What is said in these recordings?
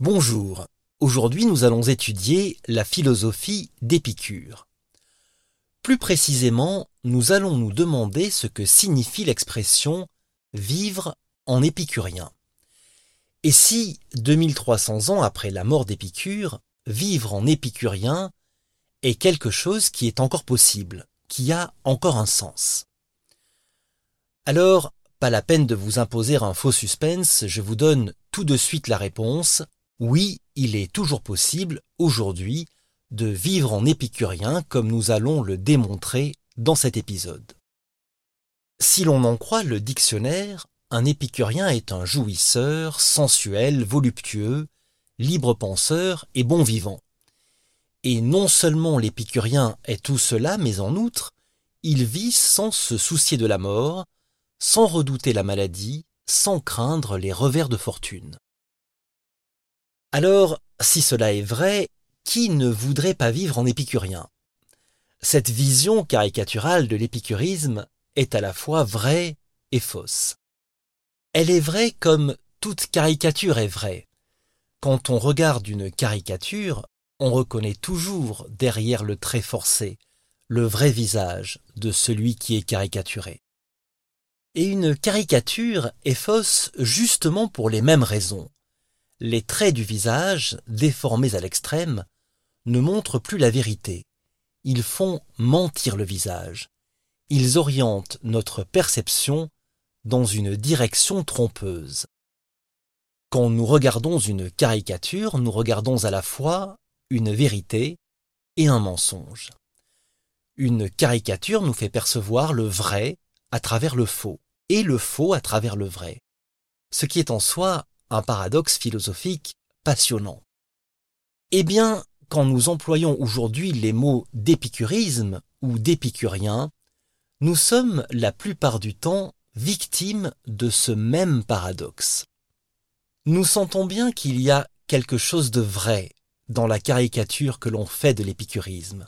Bonjour. Aujourd'hui, nous allons étudier la philosophie d'Épicure. Plus précisément, nous allons nous demander ce que signifie l'expression vivre en épicurien. Et si, 2300 ans après la mort d'Épicure, vivre en épicurien est quelque chose qui est encore possible, qui a encore un sens? Alors, pas la peine de vous imposer un faux suspense, je vous donne tout de suite la réponse. Oui, il est toujours possible, aujourd'hui, de vivre en épicurien comme nous allons le démontrer dans cet épisode. Si l'on en croit le dictionnaire, un épicurien est un jouisseur, sensuel, voluptueux, libre penseur et bon vivant. Et non seulement l'épicurien est tout cela, mais en outre, il vit sans se soucier de la mort, sans redouter la maladie, sans craindre les revers de fortune. Alors, si cela est vrai, qui ne voudrait pas vivre en épicurien? Cette vision caricaturale de l'épicurisme est à la fois vraie et fausse. Elle est vraie comme toute caricature est vraie. Quand on regarde une caricature, on reconnaît toujours derrière le trait forcé le vrai visage de celui qui est caricaturé. Et une caricature est fausse justement pour les mêmes raisons. Les traits du visage, déformés à l'extrême, ne montrent plus la vérité. Ils font mentir le visage. Ils orientent notre perception dans une direction trompeuse. Quand nous regardons une caricature, nous regardons à la fois une vérité et un mensonge. Une caricature nous fait percevoir le vrai à travers le faux, et le faux à travers le vrai, ce qui est en soi un paradoxe philosophique passionnant. Eh bien, quand nous employons aujourd'hui les mots d'épicurisme ou d'épicurien, nous sommes la plupart du temps victimes de ce même paradoxe. Nous sentons bien qu'il y a quelque chose de vrai dans la caricature que l'on fait de l'épicurisme.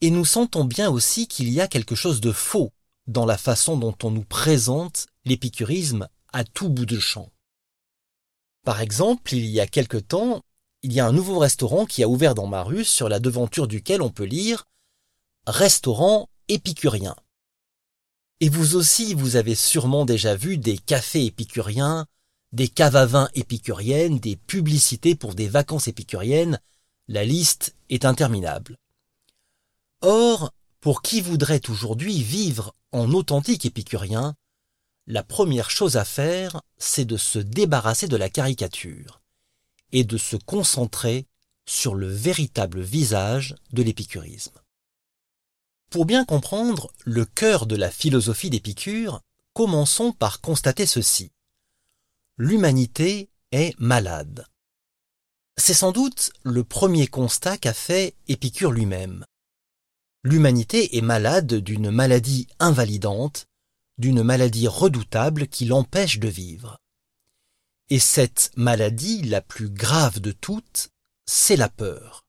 Et nous sentons bien aussi qu'il y a quelque chose de faux dans la façon dont on nous présente l'épicurisme à tout bout de champ. Par exemple, il y a quelque temps, il y a un nouveau restaurant qui a ouvert dans ma rue sur la devanture duquel on peut lire Restaurant épicurien. Et vous aussi, vous avez sûrement déjà vu des cafés épicuriens, des caves à vin épicuriennes, des publicités pour des vacances épicuriennes, la liste est interminable. Or, pour qui voudrait aujourd'hui vivre en authentique épicurien, la première chose à faire, c'est de se débarrasser de la caricature et de se concentrer sur le véritable visage de l'épicurisme. Pour bien comprendre le cœur de la philosophie d'Épicure, commençons par constater ceci. L'humanité est malade. C'est sans doute le premier constat qu'a fait Épicure lui-même. L'humanité est malade d'une maladie invalidante, d'une maladie redoutable qui l'empêche de vivre. Et cette maladie la plus grave de toutes, c'est la peur.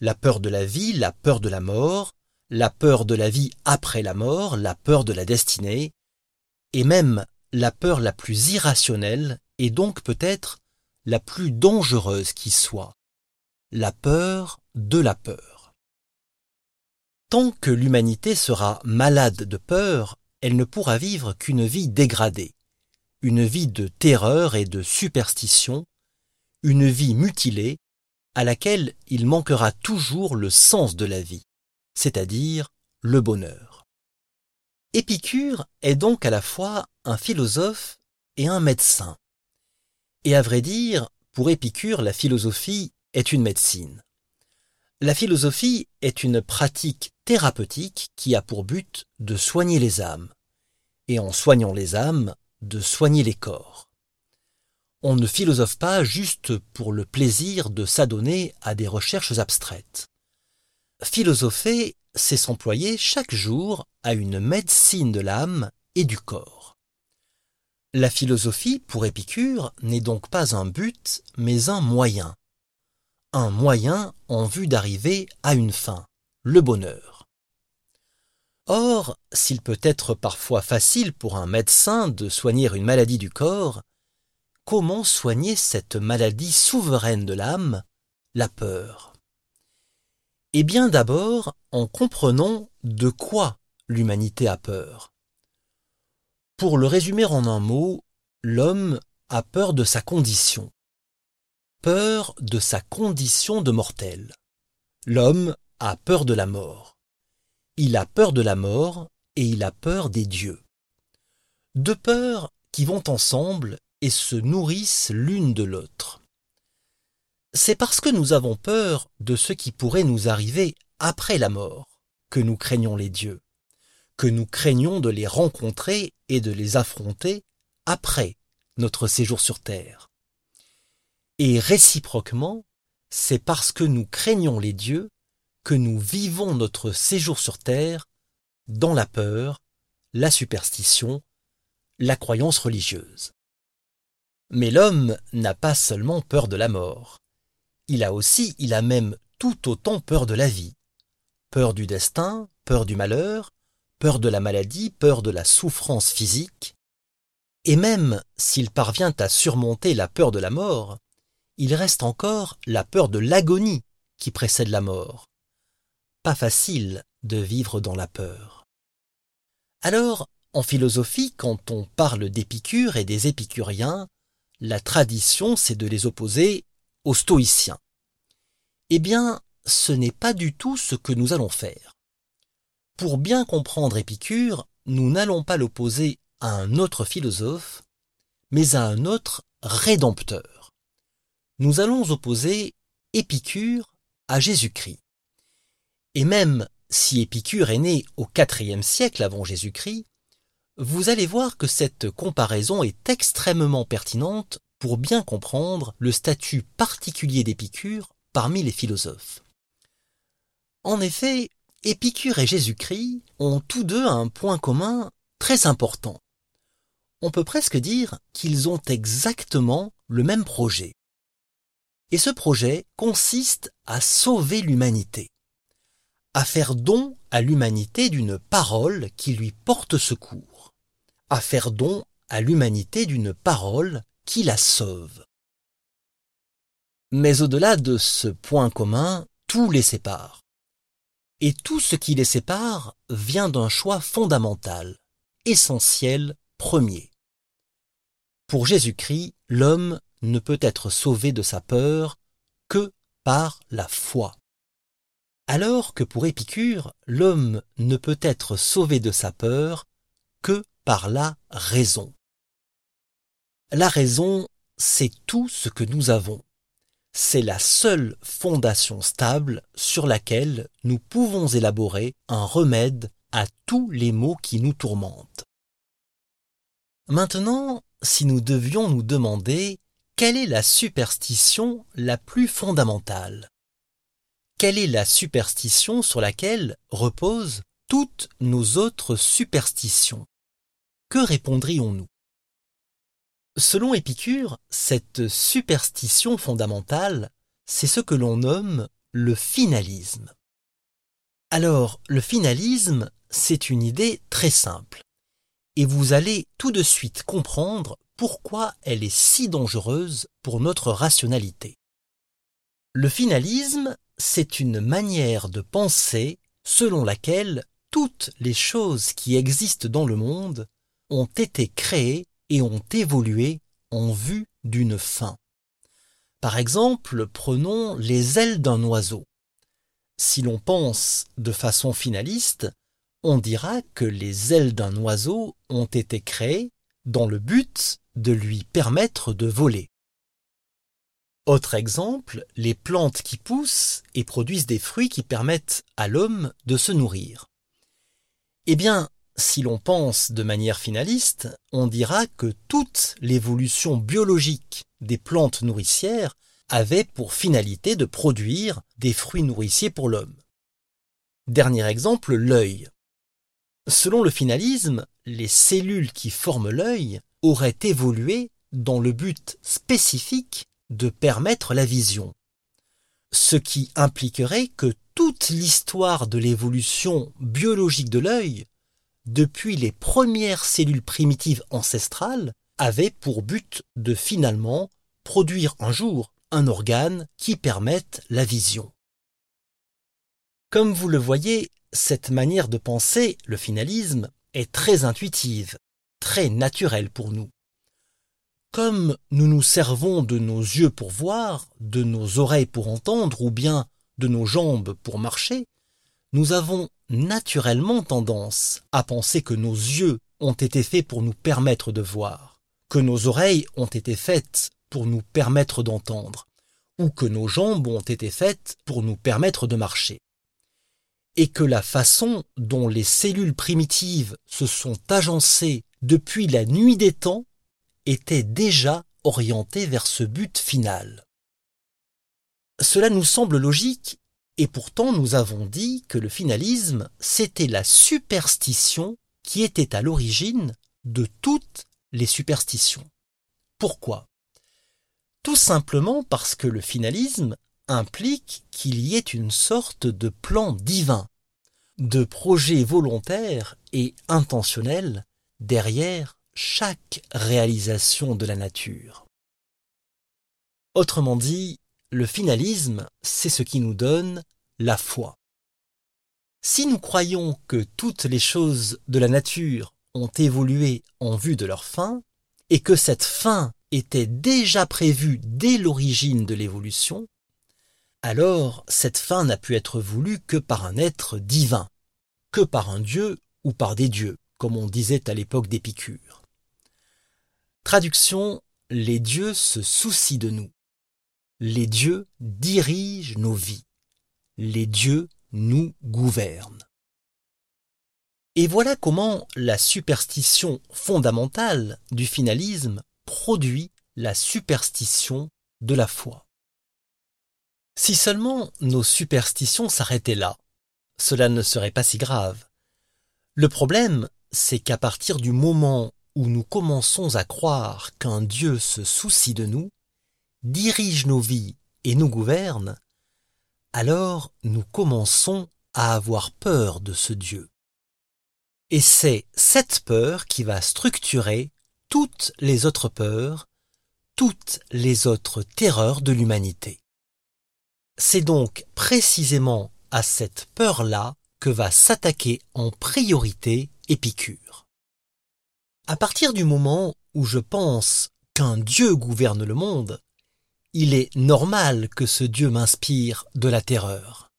La peur de la vie, la peur de la mort, la peur de la vie après la mort, la peur de la destinée, et même la peur la plus irrationnelle et donc peut-être la plus dangereuse qui soit, la peur de la peur. Tant que l'humanité sera malade de peur, elle ne pourra vivre qu'une vie dégradée, une vie de terreur et de superstition, une vie mutilée, à laquelle il manquera toujours le sens de la vie c'est-à-dire le bonheur. Épicure est donc à la fois un philosophe et un médecin. Et à vrai dire, pour Épicure, la philosophie est une médecine. La philosophie est une pratique thérapeutique qui a pour but de soigner les âmes, et en soignant les âmes, de soigner les corps. On ne philosophe pas juste pour le plaisir de s'adonner à des recherches abstraites. Philosopher, c'est s'employer chaque jour à une médecine de l'âme et du corps. La philosophie, pour Épicure, n'est donc pas un but, mais un moyen. Moyen en vue d'arriver à une fin, le bonheur. Or, s'il peut être parfois facile pour un médecin de soigner une maladie du corps, comment soigner cette maladie souveraine de l'âme, la peur? Eh bien d'abord en comprenant de quoi l'humanité a peur. Pour le résumer en un mot, l'homme a peur de sa condition. Peur de sa condition de mortel. L'homme a peur de la mort. Il a peur de la mort et il a peur des dieux. Deux peurs qui vont ensemble et se nourrissent l'une de l'autre. C'est parce que nous avons peur de ce qui pourrait nous arriver après la mort que nous craignons les dieux, que nous craignons de les rencontrer et de les affronter après notre séjour sur terre. Et réciproquement, c'est parce que nous craignons les dieux que nous vivons notre séjour sur terre dans la peur, la superstition, la croyance religieuse. Mais l'homme n'a pas seulement peur de la mort. Il a aussi, il a même tout autant peur de la vie. Peur du destin, peur du malheur, peur de la maladie, peur de la souffrance physique. Et même s'il parvient à surmonter la peur de la mort, il reste encore la peur de l'agonie qui précède la mort. Pas facile de vivre dans la peur. Alors, en philosophie, quand on parle d'Épicure et des épicuriens, la tradition, c'est de les opposer aux stoïciens. Eh bien, ce n'est pas du tout ce que nous allons faire. Pour bien comprendre Épicure, nous n'allons pas l'opposer à un autre philosophe, mais à un autre rédempteur. Nous allons opposer Épicure à Jésus-Christ. Et même si Épicure est né au IVe siècle avant Jésus-Christ, vous allez voir que cette comparaison est extrêmement pertinente pour bien comprendre le statut particulier d'Épicure parmi les philosophes. En effet, Épicure et Jésus-Christ ont tous deux un point commun très important. On peut presque dire qu'ils ont exactement le même projet. Et ce projet consiste à sauver l'humanité, à faire don à l'humanité d'une parole qui lui porte secours à faire don à l'humanité d'une parole qui la sauve. Mais au-delà de ce point commun, tout les sépare. Et tout ce qui les sépare vient d'un choix fondamental, essentiel, premier. Pour Jésus-Christ, l'homme ne peut être sauvé de sa peur que par la foi. Alors que pour Épicure, l'homme ne peut être sauvé de sa peur que par la raison. La raison, c'est tout ce que nous avons. C'est la seule fondation stable sur laquelle nous pouvons élaborer un remède à tous les maux qui nous tourmentent. Maintenant, si nous devions nous demander quelle est la superstition la plus fondamentale? Quelle est la superstition sur laquelle reposent toutes nos autres superstitions? Que répondrions-nous? Selon Épicure, cette superstition fondamentale, c'est ce que l'on nomme le finalisme. Alors, le finalisme, c'est une idée très simple, et vous allez tout de suite comprendre pourquoi elle est si dangereuse pour notre rationalité. Le finalisme, c'est une manière de penser selon laquelle toutes les choses qui existent dans le monde ont été créés et ont évolué en vue d'une fin. Par exemple, prenons les ailes d'un oiseau. Si l'on pense de façon finaliste, on dira que les ailes d'un oiseau ont été créées dans le but de lui permettre de voler. Autre exemple, les plantes qui poussent et produisent des fruits qui permettent à l'homme de se nourrir. Eh bien, si l'on pense de manière finaliste, on dira que toute l'évolution biologique des plantes nourricières avait pour finalité de produire des fruits nourriciers pour l'homme. Dernier exemple, l'œil. Selon le finalisme, les cellules qui forment l'œil auraient évolué dans le but spécifique de permettre la vision. Ce qui impliquerait que toute l'histoire de l'évolution biologique de l'œil depuis les premières cellules primitives ancestrales avait pour but de finalement produire un jour un organe qui permette la vision. Comme vous le voyez, cette manière de penser, le finalisme, est très intuitive, très naturelle pour nous. Comme nous nous servons de nos yeux pour voir, de nos oreilles pour entendre, ou bien de nos jambes pour marcher, nous avons naturellement tendance à penser que nos yeux ont été faits pour nous permettre de voir, que nos oreilles ont été faites pour nous permettre d'entendre, ou que nos jambes ont été faites pour nous permettre de marcher. Et que la façon dont les cellules primitives se sont agencées depuis la nuit des temps était déjà orientée vers ce but final. Cela nous semble logique, et pourtant nous avons dit que le finalisme, c'était la superstition qui était à l'origine de toutes les superstitions. Pourquoi? Tout simplement parce que le finalisme implique qu'il y ait une sorte de plan divin, de projet volontaire et intentionnel derrière chaque réalisation de la nature. Autrement dit, le finalisme, c'est ce qui nous donne la foi. Si nous croyons que toutes les choses de la nature ont évolué en vue de leur fin, et que cette fin était déjà prévue dès l'origine de l'évolution, alors cette fin n'a pu être voulue que par un être divin, que par un dieu ou par des dieux, comme on disait à l'époque d'Épicure. Traduction, les dieux se soucient de nous. Les dieux dirigent nos vies. Les dieux nous gouvernent. Et voilà comment la superstition fondamentale du finalisme produit la superstition de la foi. Si seulement nos superstitions s'arrêtaient là, cela ne serait pas si grave. Le problème, c'est qu'à partir du moment où nous commençons à croire qu'un Dieu se soucie de nous, dirige nos vies et nous gouverne, alors nous commençons à avoir peur de ce Dieu. Et c'est cette peur qui va structurer toutes les autres peurs, toutes les autres terreurs de l'humanité. C'est donc précisément à cette peur-là que va s'attaquer en priorité Épicure. À partir du moment où je pense qu'un Dieu gouverne le monde, il est normal que ce Dieu m'inspire de la terreur.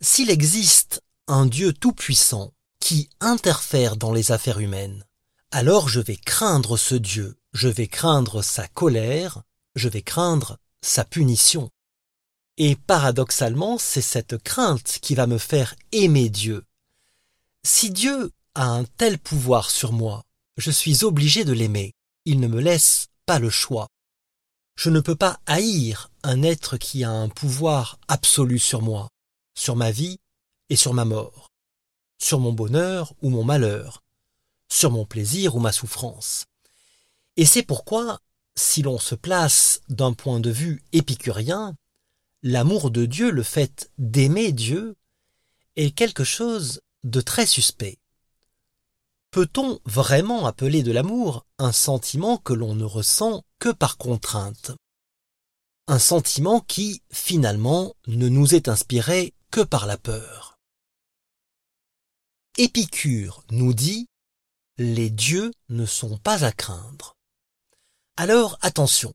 S'il existe un Dieu tout-puissant qui interfère dans les affaires humaines, alors je vais craindre ce Dieu, je vais craindre sa colère, je vais craindre sa punition. Et paradoxalement, c'est cette crainte qui va me faire aimer Dieu. Si Dieu a un tel pouvoir sur moi, je suis obligé de l'aimer. Il ne me laisse pas le choix. Je ne peux pas haïr un être qui a un pouvoir absolu sur moi, sur ma vie et sur ma mort, sur mon bonheur ou mon malheur, sur mon plaisir ou ma souffrance. Et c'est pourquoi, si l'on se place d'un point de vue épicurien, l'amour de Dieu, le fait d'aimer Dieu, est quelque chose de très suspect. Peut-on vraiment appeler de l'amour un sentiment que l'on ne ressent que par contrainte? Un sentiment qui, finalement, ne nous est inspiré que par la peur. Épicure nous dit Les dieux ne sont pas à craindre. Alors attention,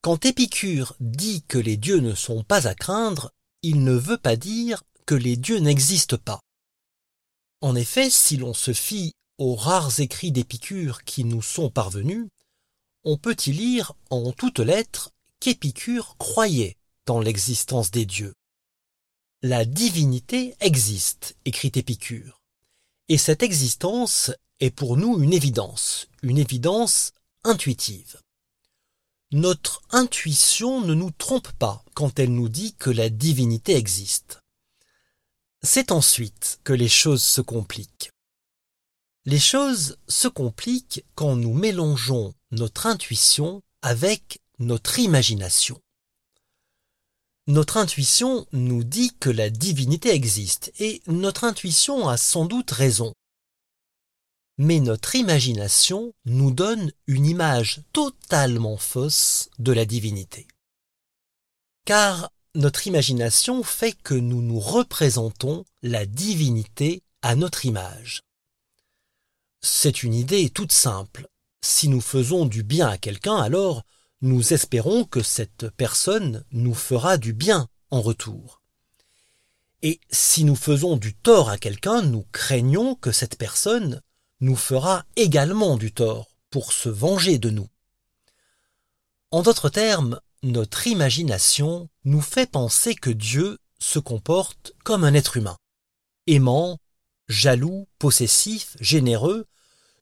quand Épicure dit que les dieux ne sont pas à craindre, il ne veut pas dire que les dieux n'existent pas. En effet, si l'on se fie aux rares écrits d'Épicure qui nous sont parvenus, on peut y lire en toutes lettres qu'Épicure croyait dans l'existence des dieux. La divinité existe, écrit Épicure, et cette existence est pour nous une évidence, une évidence intuitive. Notre intuition ne nous trompe pas quand elle nous dit que la divinité existe. C'est ensuite que les choses se compliquent. Les choses se compliquent quand nous mélangeons notre intuition avec notre imagination. Notre intuition nous dit que la divinité existe, et notre intuition a sans doute raison. Mais notre imagination nous donne une image totalement fausse de la divinité. Car notre imagination fait que nous nous représentons la divinité à notre image. C'est une idée toute simple. Si nous faisons du bien à quelqu'un, alors nous espérons que cette personne nous fera du bien en retour. Et si nous faisons du tort à quelqu'un, nous craignons que cette personne nous fera également du tort pour se venger de nous. En d'autres termes, notre imagination nous fait penser que Dieu se comporte comme un être humain, aimant, jaloux, possessif, généreux,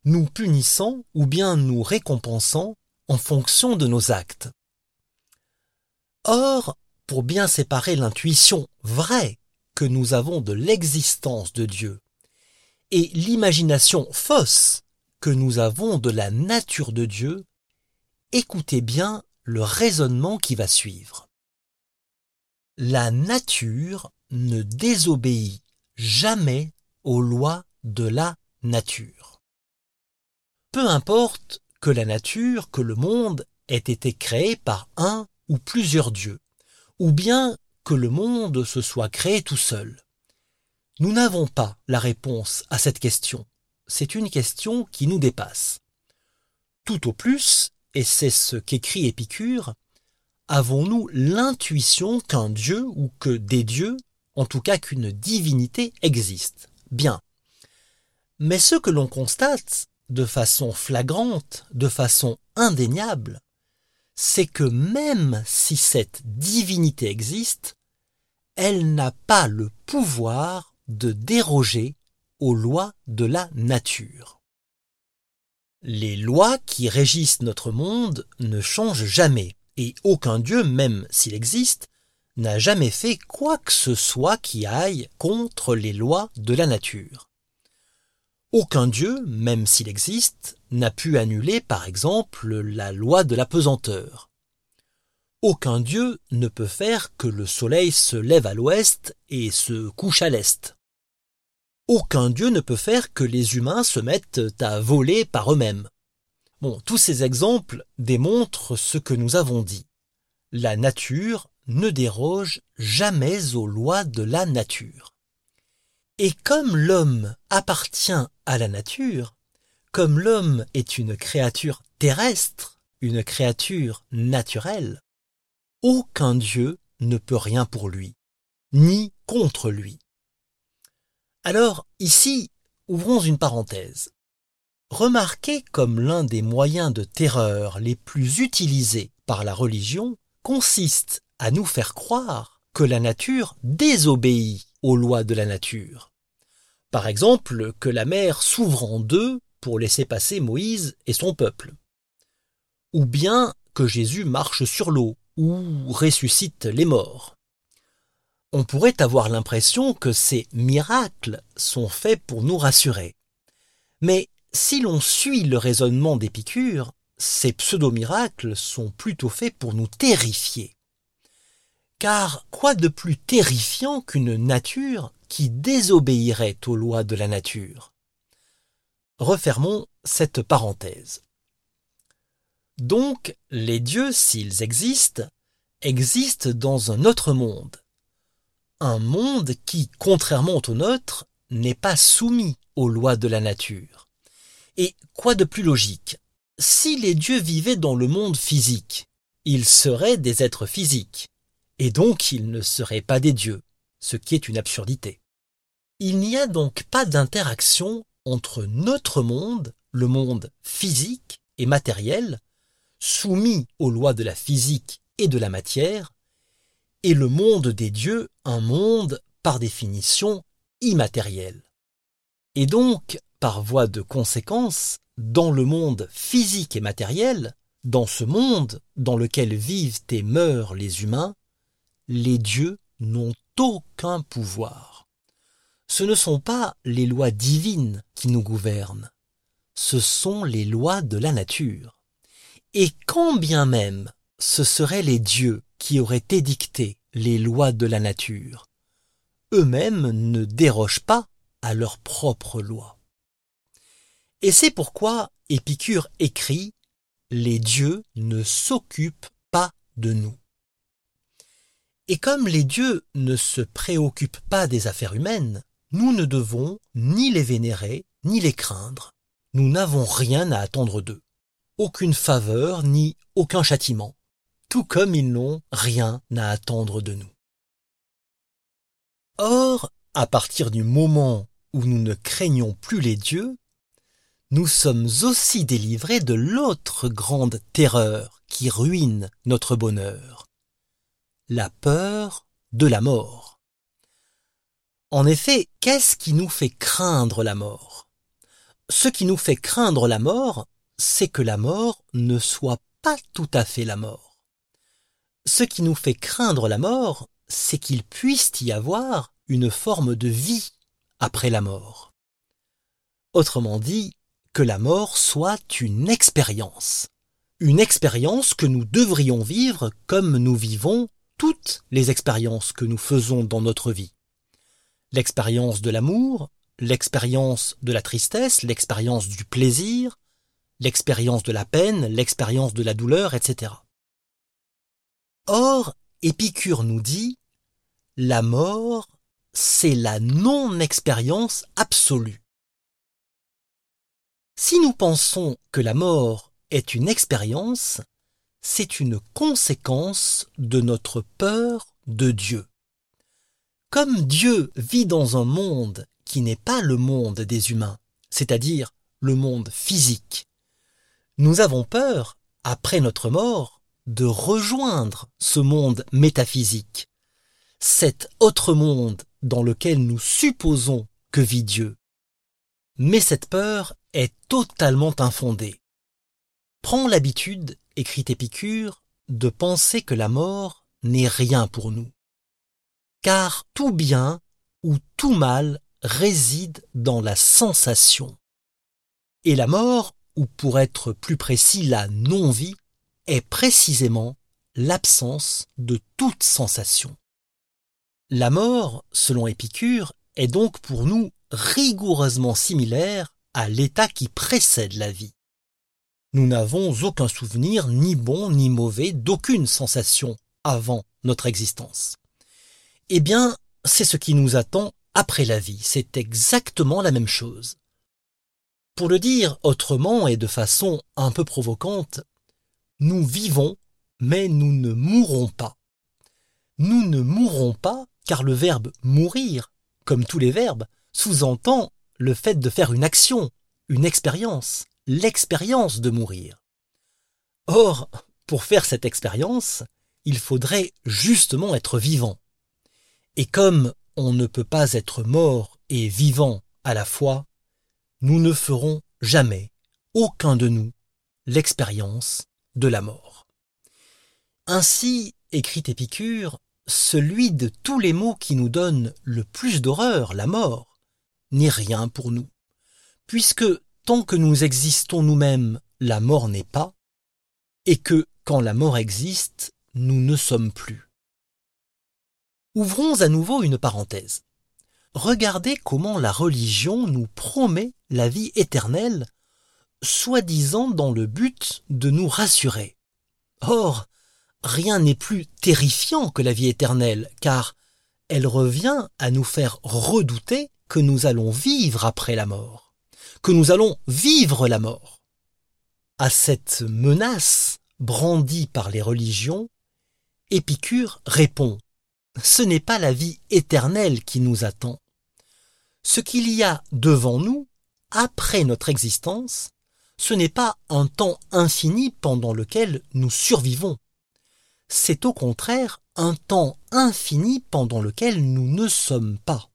nous punissant ou bien nous récompensant en fonction de nos actes. Or, pour bien séparer l'intuition vraie que nous avons de l'existence de Dieu et l'imagination fausse que nous avons de la nature de Dieu, écoutez bien le raisonnement qui va suivre. La nature ne désobéit jamais aux lois de la nature. Peu importe que la nature, que le monde ait été créé par un ou plusieurs dieux, ou bien que le monde se soit créé tout seul. Nous n'avons pas la réponse à cette question. C'est une question qui nous dépasse. Tout au plus, et c'est ce qu'écrit Épicure, avons-nous l'intuition qu'un dieu ou que des dieux, en tout cas qu'une divinité existe? Bien. Mais ce que l'on constate, de façon flagrante, de façon indéniable, c'est que même si cette divinité existe, elle n'a pas le pouvoir de déroger aux lois de la nature. Les lois qui régissent notre monde ne changent jamais, et aucun dieu, même s'il existe, n'a jamais fait quoi que ce soit qui aille contre les lois de la nature. Aucun dieu, même s'il existe, n'a pu annuler par exemple la loi de la pesanteur. Aucun dieu ne peut faire que le soleil se lève à l'ouest et se couche à l'est. Aucun dieu ne peut faire que les humains se mettent à voler par eux-mêmes. Bon, tous ces exemples démontrent ce que nous avons dit. La nature ne déroge jamais aux lois de la nature. Et comme l'homme appartient à la nature, comme l'homme est une créature terrestre, une créature naturelle, aucun Dieu ne peut rien pour lui, ni contre lui. Alors, ici, ouvrons une parenthèse. Remarquez comme l'un des moyens de terreur les plus utilisés par la religion consiste à nous faire croire que la nature désobéit aux lois de la nature. Par exemple, que la mer s'ouvre en deux pour laisser passer Moïse et son peuple. Ou bien que Jésus marche sur l'eau ou ressuscite les morts. On pourrait avoir l'impression que ces miracles sont faits pour nous rassurer. Mais si l'on suit le raisonnement d'Épicure, ces pseudo-miracles sont plutôt faits pour nous terrifier. Car quoi de plus terrifiant qu'une nature qui désobéirait aux lois de la nature? Refermons cette parenthèse. Donc, les dieux, s'ils existent, existent dans un autre monde. Un monde qui, contrairement au nôtre, n'est pas soumis aux lois de la nature. Et quoi de plus logique? Si les dieux vivaient dans le monde physique, ils seraient des êtres physiques et donc ils ne seraient pas des dieux, ce qui est une absurdité. Il n'y a donc pas d'interaction entre notre monde, le monde physique et matériel, soumis aux lois de la physique et de la matière, et le monde des dieux, un monde par définition immatériel. Et donc, par voie de conséquence, dans le monde physique et matériel, dans ce monde dans lequel vivent et meurent les humains, les dieux n'ont aucun pouvoir. Ce ne sont pas les lois divines qui nous gouvernent, ce sont les lois de la nature. Et quand bien même ce seraient les dieux qui auraient édicté les lois de la nature, eux-mêmes ne dérogent pas à leurs propres lois. Et c'est pourquoi Épicure écrit Les dieux ne s'occupent pas de nous. Et comme les dieux ne se préoccupent pas des affaires humaines, nous ne devons ni les vénérer, ni les craindre. Nous n'avons rien à attendre d'eux. Aucune faveur, ni aucun châtiment. Tout comme ils n'ont rien à attendre de nous. Or, à partir du moment où nous ne craignons plus les dieux, nous sommes aussi délivrés de l'autre grande terreur qui ruine notre bonheur, la peur de la mort. En effet, qu'est-ce qui nous fait craindre la mort? Ce qui nous fait craindre la mort, c'est que la mort ne soit pas tout à fait la mort. Ce qui nous fait craindre la mort, c'est qu'il puisse y avoir une forme de vie après la mort. Autrement dit, que la mort soit une expérience. Une expérience que nous devrions vivre comme nous vivons toutes les expériences que nous faisons dans notre vie. L'expérience de l'amour, l'expérience de la tristesse, l'expérience du plaisir, l'expérience de la peine, l'expérience de la douleur, etc. Or, Épicure nous dit, la mort, c'est la non-expérience absolue. Si nous pensons que la mort est une expérience, c'est une conséquence de notre peur de Dieu. Comme Dieu vit dans un monde qui n'est pas le monde des humains, c'est-à-dire le monde physique, nous avons peur, après notre mort, de rejoindre ce monde métaphysique, cet autre monde dans lequel nous supposons que vit Dieu. Mais cette peur est totalement infondée. Prends l'habitude, écrit Épicure, de penser que la mort n'est rien pour nous. Car tout bien ou tout mal réside dans la sensation. Et la mort, ou pour être plus précis la non-vie, est précisément l'absence de toute sensation. La mort, selon Épicure, est donc pour nous rigoureusement similaire à l'état qui précède la vie. Nous n'avons aucun souvenir ni bon ni mauvais d'aucune sensation avant notre existence. Eh bien, c'est ce qui nous attend après la vie, c'est exactement la même chose. Pour le dire autrement et de façon un peu provocante, nous vivons, mais nous ne mourrons pas. Nous ne mourrons pas car le verbe mourir, comme tous les verbes, sous-entend le fait de faire une action, une expérience, l'expérience de mourir. Or, pour faire cette expérience, il faudrait justement être vivant. Et comme on ne peut pas être mort et vivant à la fois, nous ne ferons jamais, aucun de nous, l'expérience de la mort. Ainsi, écrit Épicure, celui de tous les mots qui nous donnent le plus d'horreur, la mort, n'est rien pour nous, puisque tant que nous existons nous-mêmes, la mort n'est pas, et que quand la mort existe, nous ne sommes plus. Ouvrons à nouveau une parenthèse. Regardez comment la religion nous promet la vie éternelle, soi-disant dans le but de nous rassurer. Or, rien n'est plus terrifiant que la vie éternelle, car elle revient à nous faire redouter que nous allons vivre après la mort, que nous allons vivre la mort. À cette menace brandie par les religions, Épicure répond Ce n'est pas la vie éternelle qui nous attend. Ce qu'il y a devant nous, après notre existence, ce n'est pas un temps infini pendant lequel nous survivons. C'est au contraire un temps infini pendant lequel nous ne sommes pas.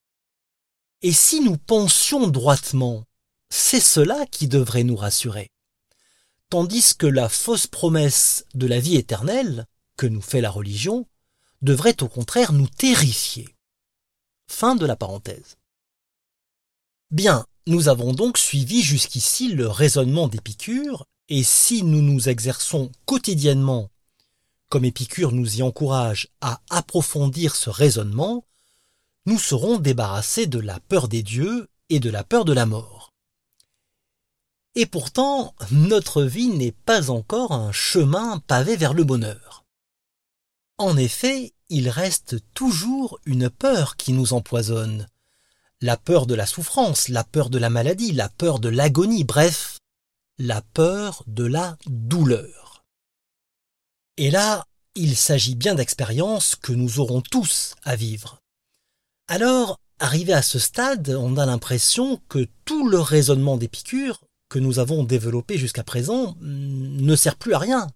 Et si nous pensions droitement, c'est cela qui devrait nous rassurer. Tandis que la fausse promesse de la vie éternelle, que nous fait la religion, devrait au contraire nous terrifier. Fin de la parenthèse. Bien, nous avons donc suivi jusqu'ici le raisonnement d'Épicure, et si nous nous exerçons quotidiennement, comme Épicure nous y encourage à approfondir ce raisonnement, nous serons débarrassés de la peur des dieux et de la peur de la mort. Et pourtant, notre vie n'est pas encore un chemin pavé vers le bonheur. En effet, il reste toujours une peur qui nous empoisonne. La peur de la souffrance, la peur de la maladie, la peur de l'agonie, bref, la peur de la douleur. Et là, il s'agit bien d'expériences que nous aurons tous à vivre. Alors, arrivé à ce stade, on a l'impression que tout le raisonnement d'Épicure que nous avons développé jusqu'à présent mm, ne sert plus à rien.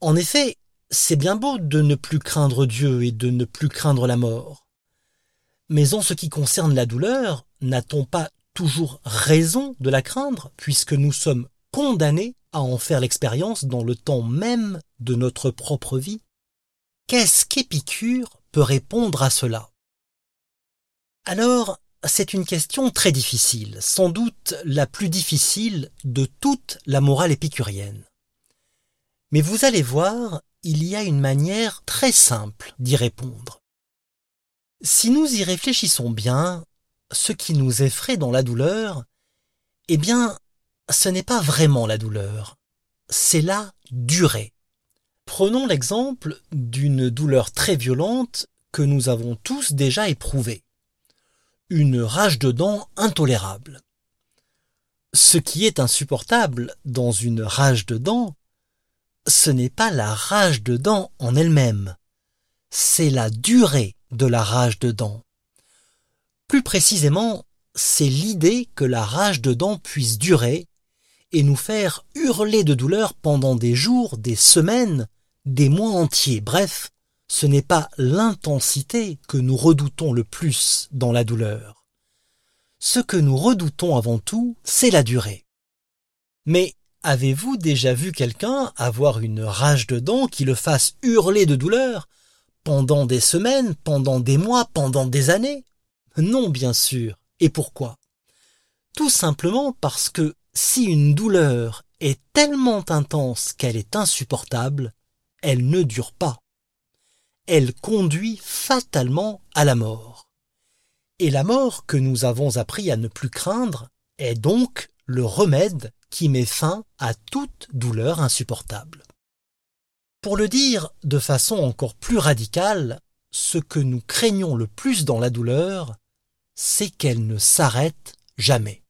En effet, c'est bien beau de ne plus craindre Dieu et de ne plus craindre la mort. Mais en ce qui concerne la douleur, n'a-t-on pas toujours raison de la craindre, puisque nous sommes condamnés à en faire l'expérience dans le temps même de notre propre vie? Qu'est-ce qu'Épicure peut répondre à cela? Alors, c'est une question très difficile, sans doute la plus difficile de toute la morale épicurienne. Mais vous allez voir, il y a une manière très simple d'y répondre. Si nous y réfléchissons bien, ce qui nous effraie dans la douleur, eh bien, ce n'est pas vraiment la douleur, c'est la durée. Prenons l'exemple d'une douleur très violente que nous avons tous déjà éprouvée. Une rage de dents intolérable. Ce qui est insupportable dans une rage de dents, ce n'est pas la rage de dents en elle-même, c'est la durée de la rage de dents. Plus précisément, c'est l'idée que la rage de dents puisse durer et nous faire hurler de douleur pendant des jours, des semaines, des mois entiers. Bref, ce n'est pas l'intensité que nous redoutons le plus dans la douleur. Ce que nous redoutons avant tout, c'est la durée. Mais Avez-vous déjà vu quelqu'un avoir une rage de dents qui le fasse hurler de douleur pendant des semaines, pendant des mois, pendant des années Non, bien sûr. Et pourquoi? Tout simplement parce que si une douleur est tellement intense qu'elle est insupportable, elle ne dure pas. Elle conduit fatalement à la mort. Et la mort que nous avons appris à ne plus craindre est donc le remède qui met fin à toute douleur insupportable. Pour le dire de façon encore plus radicale, ce que nous craignons le plus dans la douleur, c'est qu'elle ne s'arrête jamais.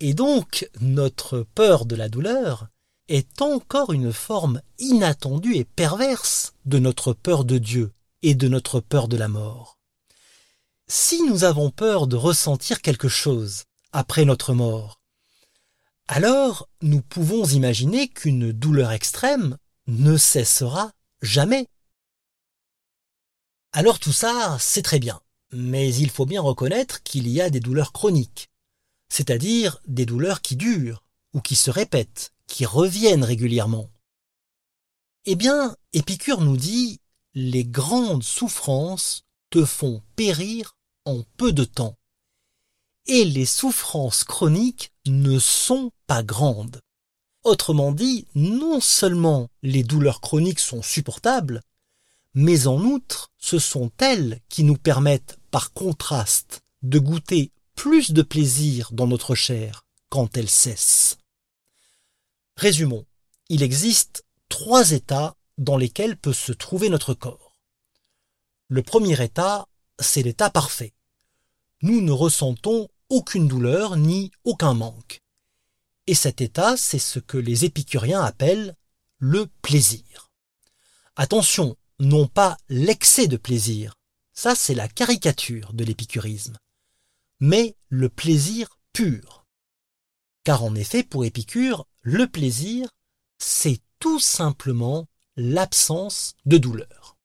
Et donc, notre peur de la douleur est encore une forme inattendue et perverse de notre peur de Dieu et de notre peur de la mort. Si nous avons peur de ressentir quelque chose après notre mort, alors nous pouvons imaginer qu'une douleur extrême ne cessera jamais. Alors tout ça, c'est très bien, mais il faut bien reconnaître qu'il y a des douleurs chroniques, c'est-à-dire des douleurs qui durent, ou qui se répètent, qui reviennent régulièrement. Eh bien, Épicure nous dit les grandes souffrances te font périr en peu de temps et les souffrances chroniques ne sont pas grandes. Autrement dit, non seulement les douleurs chroniques sont supportables, mais en outre, ce sont elles qui nous permettent, par contraste, de goûter plus de plaisir dans notre chair quand elle cesse. Résumons, il existe trois états dans lesquels peut se trouver notre corps. Le premier état, c'est l'état parfait nous ne ressentons aucune douleur ni aucun manque. Et cet état, c'est ce que les épicuriens appellent le plaisir. Attention, non pas l'excès de plaisir, ça c'est la caricature de l'épicurisme, mais le plaisir pur. Car en effet, pour Épicure, le plaisir, c'est tout simplement l'absence de douleur.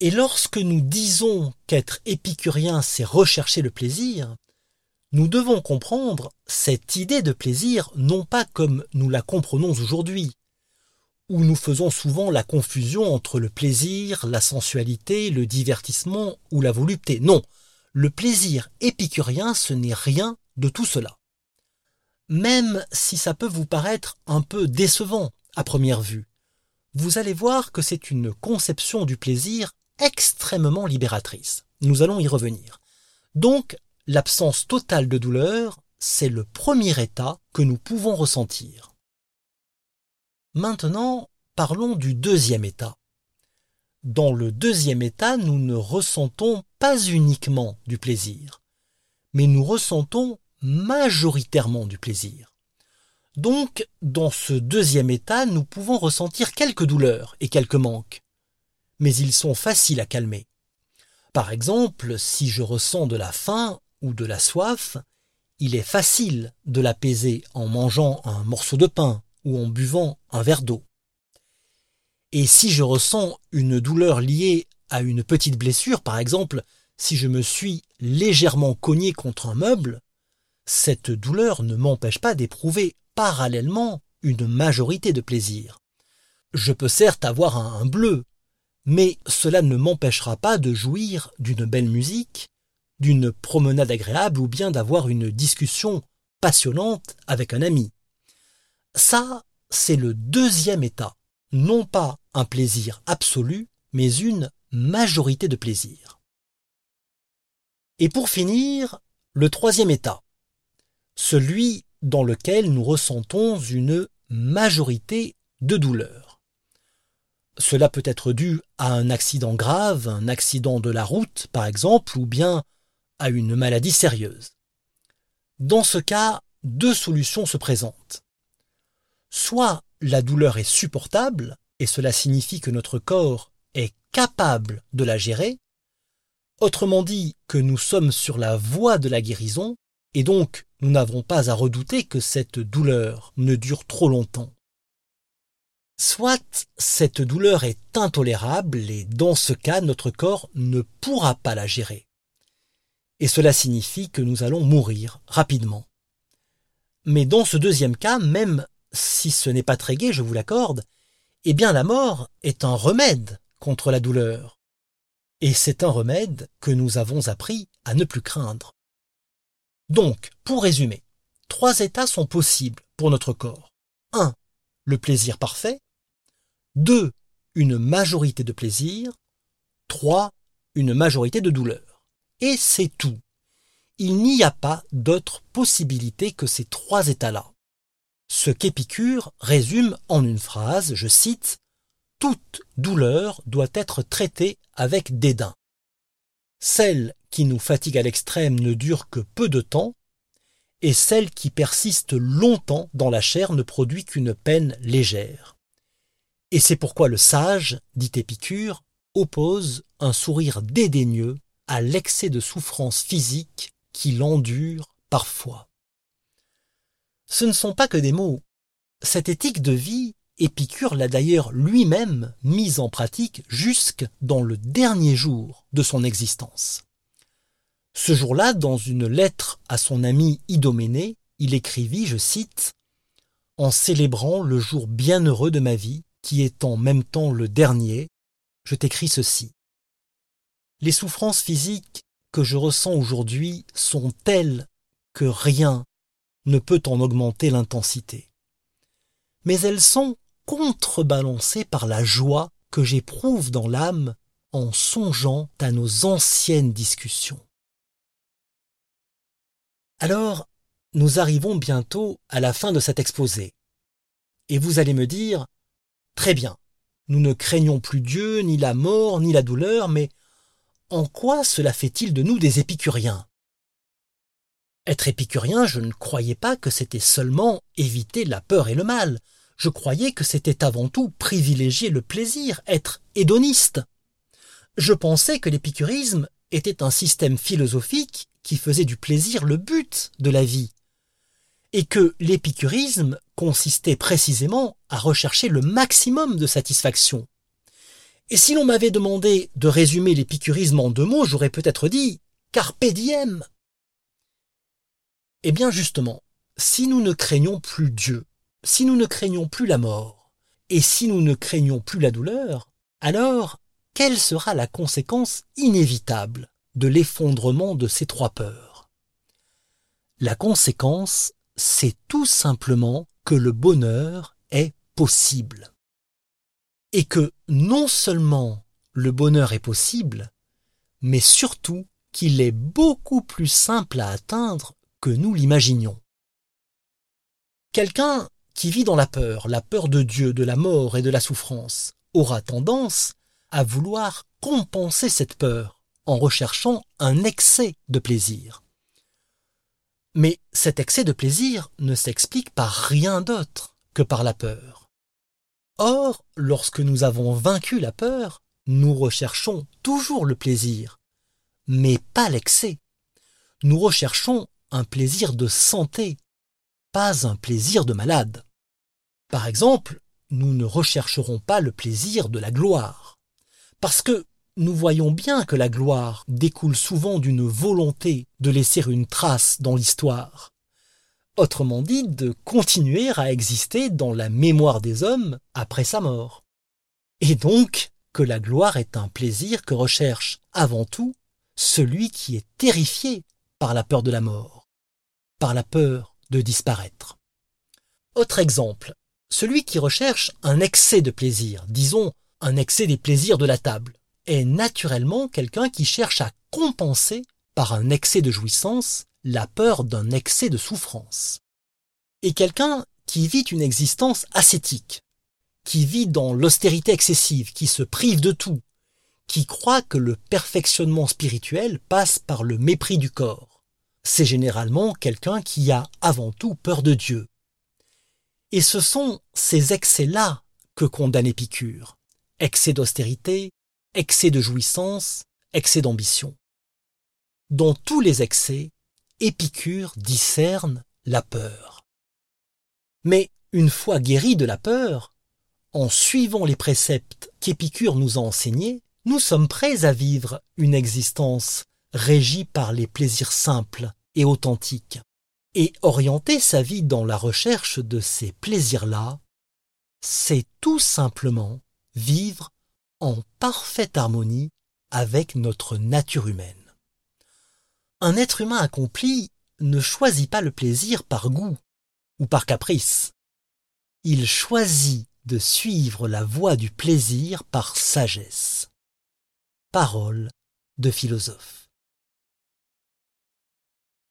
Et lorsque nous disons qu'être épicurien, c'est rechercher le plaisir, nous devons comprendre cette idée de plaisir non pas comme nous la comprenons aujourd'hui, où nous faisons souvent la confusion entre le plaisir, la sensualité, le divertissement ou la volupté. Non, le plaisir épicurien, ce n'est rien de tout cela. Même si ça peut vous paraître un peu décevant à première vue, vous allez voir que c'est une conception du plaisir extrêmement libératrice. Nous allons y revenir. Donc, l'absence totale de douleur, c'est le premier état que nous pouvons ressentir. Maintenant, parlons du deuxième état. Dans le deuxième état, nous ne ressentons pas uniquement du plaisir, mais nous ressentons majoritairement du plaisir. Donc, dans ce deuxième état, nous pouvons ressentir quelques douleurs et quelques manques, mais ils sont faciles à calmer. Par exemple, si je ressens de la faim ou de la soif, il est facile de l'apaiser en mangeant un morceau de pain ou en buvant un verre d'eau. Et si je ressens une douleur liée à une petite blessure, par exemple, si je me suis légèrement cogné contre un meuble, cette douleur ne m'empêche pas d'éprouver parallèlement une majorité de plaisir. Je peux certes avoir un, bleu, mais cela ne m'empêchera pas de jouir d'une belle musique, d'une promenade agréable ou bien d'avoir une discussion passionnante avec un ami. Ça, c'est le deuxième état, non pas un plaisir absolu, mais une majorité de plaisir. Et pour finir, le troisième état, celui dans lequel nous ressentons une majorité de douleur. Cela peut être dû à un accident grave, un accident de la route par exemple, ou bien à une maladie sérieuse. Dans ce cas, deux solutions se présentent. Soit la douleur est supportable, et cela signifie que notre corps est capable de la gérer, autrement dit que nous sommes sur la voie de la guérison, et donc nous n'avons pas à redouter que cette douleur ne dure trop longtemps. Soit cette douleur est intolérable et dans ce cas notre corps ne pourra pas la gérer. Et cela signifie que nous allons mourir rapidement. Mais dans ce deuxième cas, même si ce n'est pas très gai, je vous l'accorde, eh bien la mort est un remède contre la douleur. Et c'est un remède que nous avons appris à ne plus craindre. Donc, pour résumer, trois états sont possibles pour notre corps. 1. Le plaisir parfait. 2. Une majorité de plaisir. 3. Une majorité de douleur. Et c'est tout. Il n'y a pas d'autre possibilité que ces trois états-là. Ce qu'Épicure résume en une phrase, je cite, Toute douleur doit être traitée avec dédain. Celle qui nous fatigue à l'extrême ne dure que peu de temps, et celle qui persiste longtemps dans la chair ne produit qu'une peine légère. Et c'est pourquoi le sage, dit Épicure, oppose un sourire dédaigneux à l'excès de souffrance physique qu'il endure parfois. Ce ne sont pas que des mots. Cette éthique de vie Épicure l'a d'ailleurs lui-même mise en pratique jusque dans le dernier jour de son existence. Ce jour-là, dans une lettre à son ami Idoménée, il écrivit, je cite, En célébrant le jour bienheureux de ma vie, qui est en même temps le dernier, je t'écris ceci. Les souffrances physiques que je ressens aujourd'hui sont telles que rien ne peut en augmenter l'intensité. Mais elles sont contrebalancé par la joie que j'éprouve dans l'âme en songeant à nos anciennes discussions. Alors, nous arrivons bientôt à la fin de cet exposé. Et vous allez me dire, très bien, nous ne craignons plus Dieu, ni la mort, ni la douleur, mais en quoi cela fait-il de nous des épicuriens? Être épicurien, je ne croyais pas que c'était seulement éviter la peur et le mal, je croyais que c'était avant tout privilégier le plaisir, être hédoniste. Je pensais que l'épicurisme était un système philosophique qui faisait du plaisir le but de la vie, et que l'épicurisme consistait précisément à rechercher le maximum de satisfaction. Et si l'on m'avait demandé de résumer l'épicurisme en deux mots, j'aurais peut-être dit carpe diem. Eh bien justement, si nous ne craignons plus Dieu, si nous ne craignons plus la mort, et si nous ne craignons plus la douleur, alors quelle sera la conséquence inévitable de l'effondrement de ces trois peurs? La conséquence, c'est tout simplement que le bonheur est possible. Et que non seulement le bonheur est possible, mais surtout qu'il est beaucoup plus simple à atteindre que nous l'imaginions. Quelqu'un qui vit dans la peur, la peur de Dieu, de la mort et de la souffrance, aura tendance à vouloir compenser cette peur en recherchant un excès de plaisir. Mais cet excès de plaisir ne s'explique par rien d'autre que par la peur. Or, lorsque nous avons vaincu la peur, nous recherchons toujours le plaisir, mais pas l'excès. Nous recherchons un plaisir de santé, pas un plaisir de malade. Par exemple, nous ne rechercherons pas le plaisir de la gloire, parce que nous voyons bien que la gloire découle souvent d'une volonté de laisser une trace dans l'histoire. Autrement dit, de continuer à exister dans la mémoire des hommes après sa mort. Et donc que la gloire est un plaisir que recherche avant tout celui qui est terrifié par la peur de la mort, par la peur de disparaître. Autre exemple, celui qui recherche un excès de plaisir, disons un excès des plaisirs de la table, est naturellement quelqu'un qui cherche à compenser par un excès de jouissance la peur d'un excès de souffrance. Et quelqu'un qui vit une existence ascétique, qui vit dans l'austérité excessive, qui se prive de tout, qui croit que le perfectionnement spirituel passe par le mépris du corps. C'est généralement quelqu'un qui a avant tout peur de Dieu. Et ce sont ces excès-là que condamne Épicure. Excès d'austérité, excès de jouissance, excès d'ambition. Dans tous les excès, Épicure discerne la peur. Mais une fois guéri de la peur, en suivant les préceptes qu'Épicure nous a enseignés, nous sommes prêts à vivre une existence régie par les plaisirs simples et authentiques, et orienter sa vie dans la recherche de ces plaisirs-là, c'est tout simplement vivre en parfaite harmonie avec notre nature humaine. Un être humain accompli ne choisit pas le plaisir par goût ou par caprice. Il choisit de suivre la voie du plaisir par sagesse. Parole de philosophe.